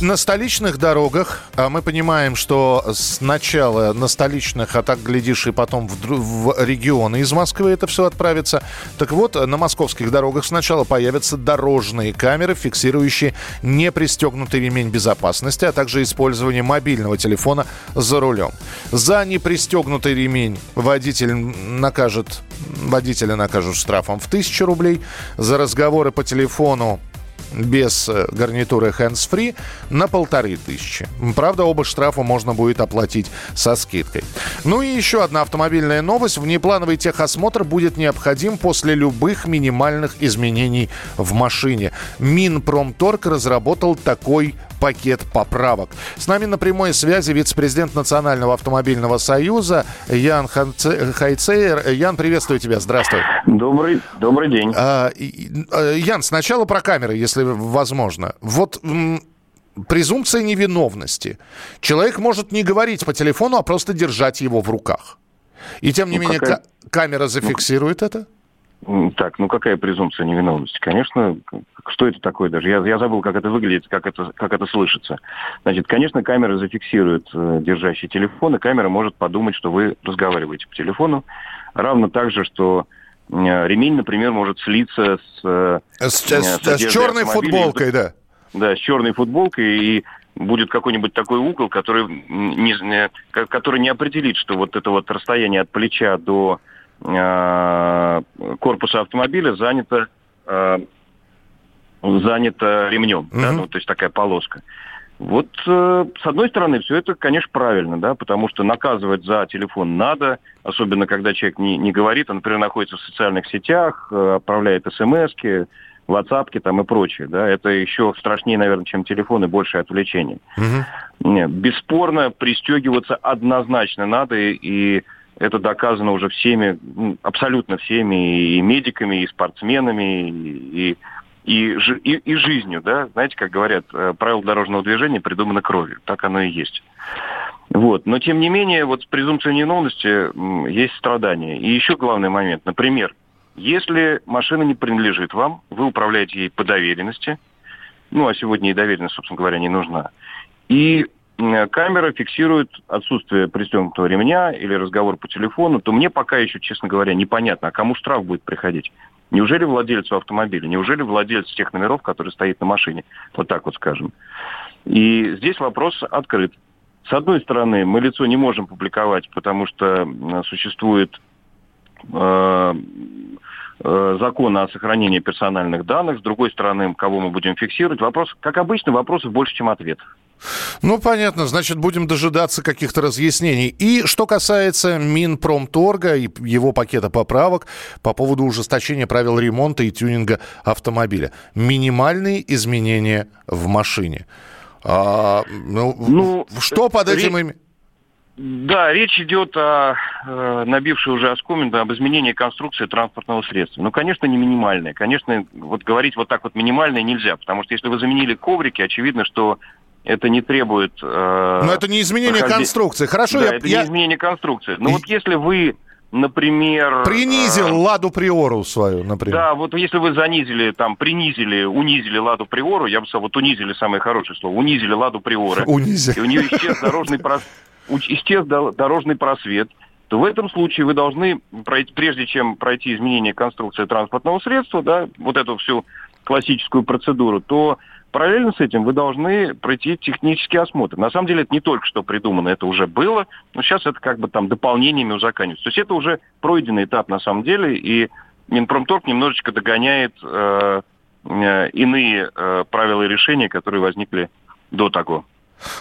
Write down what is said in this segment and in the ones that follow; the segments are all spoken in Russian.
На столичных дорогах а мы понимаем, что сначала на столичных, а так глядишь и потом в, в регионы из Москвы это все отправится. Так вот, на московских дорогах сначала появятся дорожные камеры, фиксирующие непристегнутый ремень безопасности, а также использование мобильного телефона за рулем. За непристегнутый ремень водитель накажет, водителя накажут штрафом в 1000 рублей. За разговоры по телефону без э, гарнитуры hands-free на полторы тысячи. Правда, оба штрафа можно будет оплатить со скидкой. Ну и еще одна автомобильная новость. Внеплановый техосмотр будет необходим после любых минимальных изменений в машине. Минпромторг разработал такой пакет поправок. С нами на прямой связи вице-президент Национального автомобильного союза Ян Хайцейер. Ян, приветствую тебя. Здравствуй. Добрый, добрый день. А, э, Ян, сначала про камеры, если возможно. Вот презумпция невиновности. Человек может не говорить по телефону, а просто держать его в руках. И тем не Ну, менее какая- ка- камера зафиксирует это? Так, ну какая презумпция невиновности? Конечно, что это такое даже? Я, я забыл, как это выглядит, как это, как это слышится. Значит, конечно, камера зафиксирует э, держащий телефон, и камера может подумать, что вы разговариваете по телефону. Равно так же, что э, ремень, например, может слиться с, э, С, Нет, с- с черной футболкой, да. да, с черной футболкой, и будет какой-нибудь такой угол, который не, не- ко- который не определит, что вот это вот расстояние от плеча до э, корпуса автомобиля занято, э, занято ремнем, да, Мгм. ну, то есть такая полоска. Вот, э, с одной стороны, все это, конечно, правильно, да, потому что наказывать за телефон надо, особенно когда человек не, не говорит, а, например, находится в социальных сетях, э, отправляет смс-ки, WhatsApp там и прочее, да, это еще страшнее, наверное, чем телефон и большее отвлечение. Мгм. Не, бесспорно, пристегиваться однозначно надо, и, и это доказано уже всеми, ну, абсолютно всеми, и медиками, и спортсменами, и, и, и, и жизнью, да. Знаете, как говорят, э, правила дорожного движения придуманы кровью, так оно и есть. Вот. Но, тем не менее, вот с презумпцией невиновности есть страдания. И еще главный момент. Например, если машина не принадлежит вам, вы управляете ей по доверенности, ну, а сегодня и доверенность, собственно говоря, не нужна, и камера фиксирует отсутствие пристегнутого ремня или разговор по телефону, то мне пока еще, честно говоря, непонятно, а кому штраф будет приходить. Неужели владельцу автомобиля? Неужели владелец тех номеров, который стоит на машине? Вот так вот скажем. И здесь вопрос открыт. С одной стороны, мы лицо не можем публиковать, потому что существует э, э, закон о сохранении персональных данных. С другой стороны, кого мы будем фиксировать? Вопрос, как обычно, вопросов больше, чем ответов. Ну, понятно, значит, будем дожидаться каких-то разъяснений. И что касается Минпромторга и его пакета поправок по поводу ужесточения правил ремонта и тюнинга автомобиля. Минимальные изменения в машине. А, ну, Ну, что под этим... ре- Да, речь идет о э, набившей уже оскомину об изменении конструкции транспортного средства. Ну, конечно, не минимальное. Конечно, вот говорить вот так вот минимальное нельзя, потому что если вы заменили коврики, очевидно, что это не требует... э, Но это не изменение проходи- конструкции. Хорошо, да, я, это я не изменение конструкции. Но И- вот если вы, например... принизил э, Ладу Приору свою, например. Да, вот если вы занизили, там, принизили, унизили Ладу Приору, я бы сказал, вот унизили самое хорошее слово, унизили Ладу Приоры, Унизил. и у нее исчез дорожный, прос- исчез до- дорожный просвет, то в этом случае вы должны, пройти, прежде чем пройти изменение конструкции транспортного средства, да, вот эту всю классическую процедуру, то параллельно с этим вы должны пройти технический осмотр. На самом деле это не только что придумано, это уже было, но сейчас это как бы там дополнениями узаконивается. То есть это уже пройденный этап на самом деле, и Минпромторг немножечко догоняет э, э, иные э, правила и решения, которые возникли до того.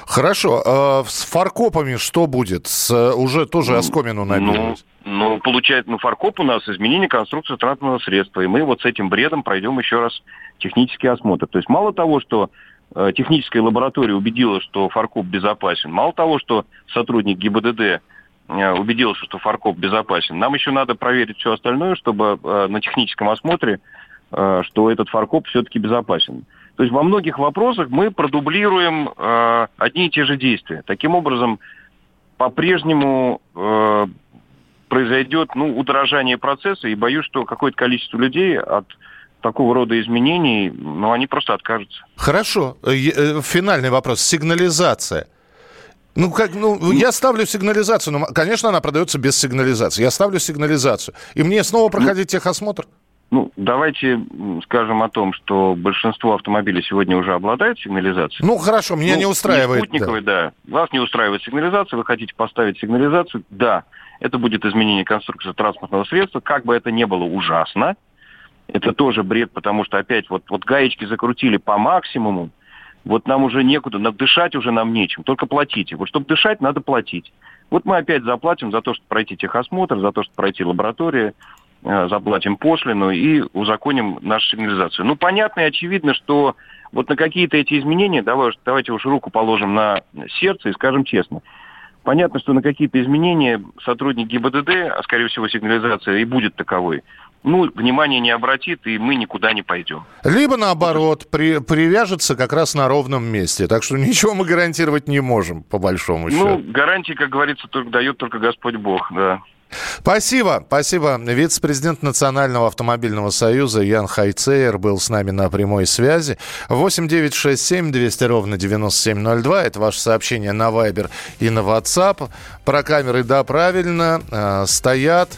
Хорошо. а с фаркопами что будет? С, э, уже тоже оскомину набили? Ну, ну, получается, ну, фаркоп у нас изменение конструкции транспортного средства, и мы вот с этим бредом пройдем еще раз технический осмотр. То есть мало того, что э, техническая лаборатория убедила, что фаркоп безопасен, мало того, что сотрудник ГИБДД э, убедился, что фаркоп безопасен. Нам еще надо проверить все остальное, чтобы э, на техническом осмотре, э, что этот фаркоп все-таки безопасен. То есть во многих вопросах мы продублируем э, одни и те же действия. Таким образом, по-прежнему э, произойдет ну, удорожание процесса, и боюсь, что какое-то количество людей от такого рода изменений, ну, они просто откажутся. Хорошо. Э, э, финальный вопрос. Сигнализация. Ну, как, ну, я ставлю сигнализацию, но, конечно, она продается без сигнализации. Я ставлю сигнализацию. И мне снова проходить ну, техосмотр? Ну, давайте скажем о том, что большинство автомобилей сегодня уже обладают сигнализацией. Ну, хорошо, меня ну, не устраивает. Не спутниковый, да. да. Вас не устраивает сигнализация, вы хотите поставить сигнализацию, да. Это будет изменение конструкции транспортного средства. Как бы это ни было ужасно, это тоже бред, потому что опять вот, вот гаечки закрутили по максимуму, вот нам уже некуда, дышать уже нам нечем, только платите. Вот чтобы дышать, надо платить. Вот мы опять заплатим за то, чтобы пройти техосмотр, за то, чтобы пройти лабораторию, заплатим пошлину и узаконим нашу сигнализацию. Ну, понятно и очевидно, что вот на какие-то эти изменения, давай, давайте уж руку положим на сердце и скажем честно, понятно, что на какие-то изменения сотрудник ГИБДД, а скорее всего сигнализация и будет таковой, ну, внимание не обратит, и мы никуда не пойдем. Либо наоборот, при, привяжется как раз на ровном месте. Так что ничего мы гарантировать не можем, по большому ну, счету. Ну, гарантии, как говорится, только дает только Господь Бог, да. Спасибо, спасибо. Вице-президент Национального автомобильного союза Ян Хайцейер был с нами на прямой связи. 8 9 6 7 200 ровно 9702. Это ваше сообщение на Viber и на WhatsApp. Про камеры, да, правильно, э, стоят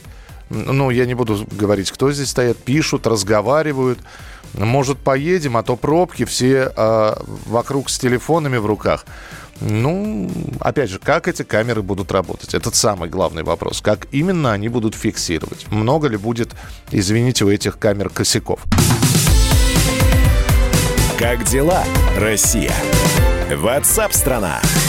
ну, я не буду говорить, кто здесь стоят, пишут, разговаривают. Может, поедем, а то пробки все э, вокруг с телефонами в руках. Ну, опять же, как эти камеры будут работать? Это самый главный вопрос. Как именно они будут фиксировать? Много ли будет, извините, у этих камер косяков? Как дела, Россия? Ватсап-страна! страна